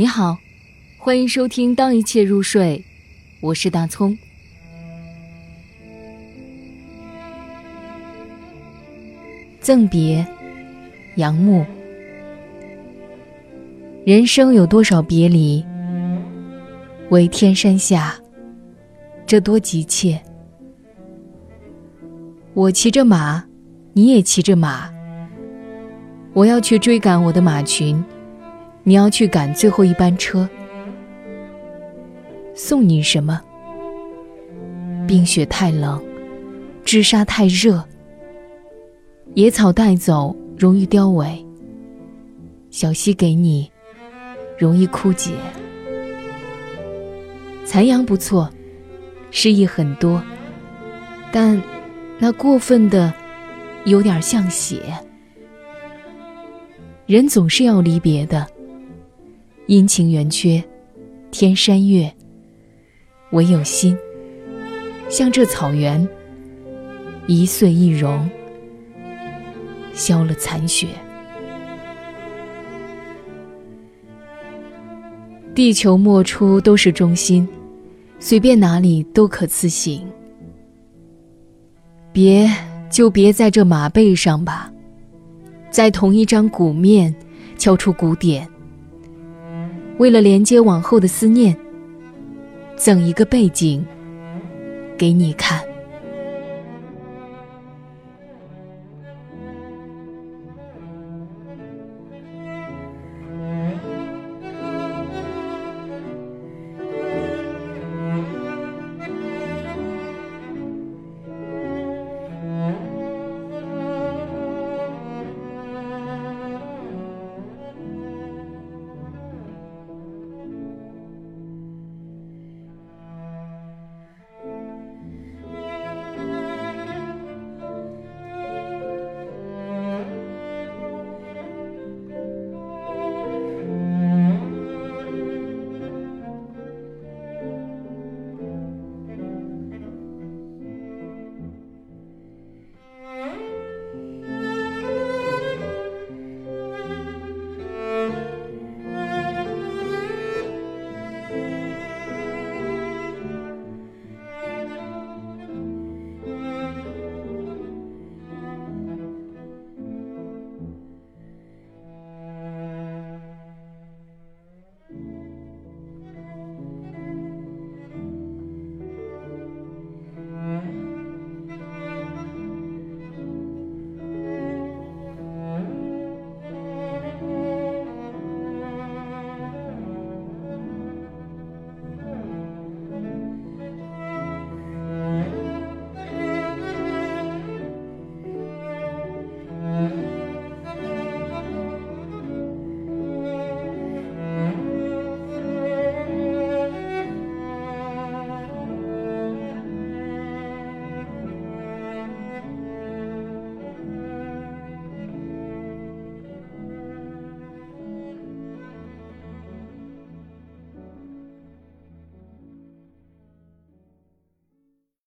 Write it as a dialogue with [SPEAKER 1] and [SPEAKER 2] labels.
[SPEAKER 1] 你好，欢迎收听《当一切入睡》，我是大葱。赠别，杨牧。人生有多少别离？唯天山下，这多急切。我骑着马，你也骑着马。我要去追赶我的马群，你要去赶最后一班车。送你什么？冰雪太冷，枝沙太热。野草带走容易凋萎，小溪给你容易枯竭。残阳不错，诗意很多，但那过分的有点像血。人总是要离别的，阴晴圆缺，天山月，唯有心，像这草原，一岁一荣，消了残雪。地球末出都是中心。随便哪里都可自省，别就别在这马背上吧，在同一张鼓面敲出鼓点。为了连接往后的思念，赠一个背景给你看。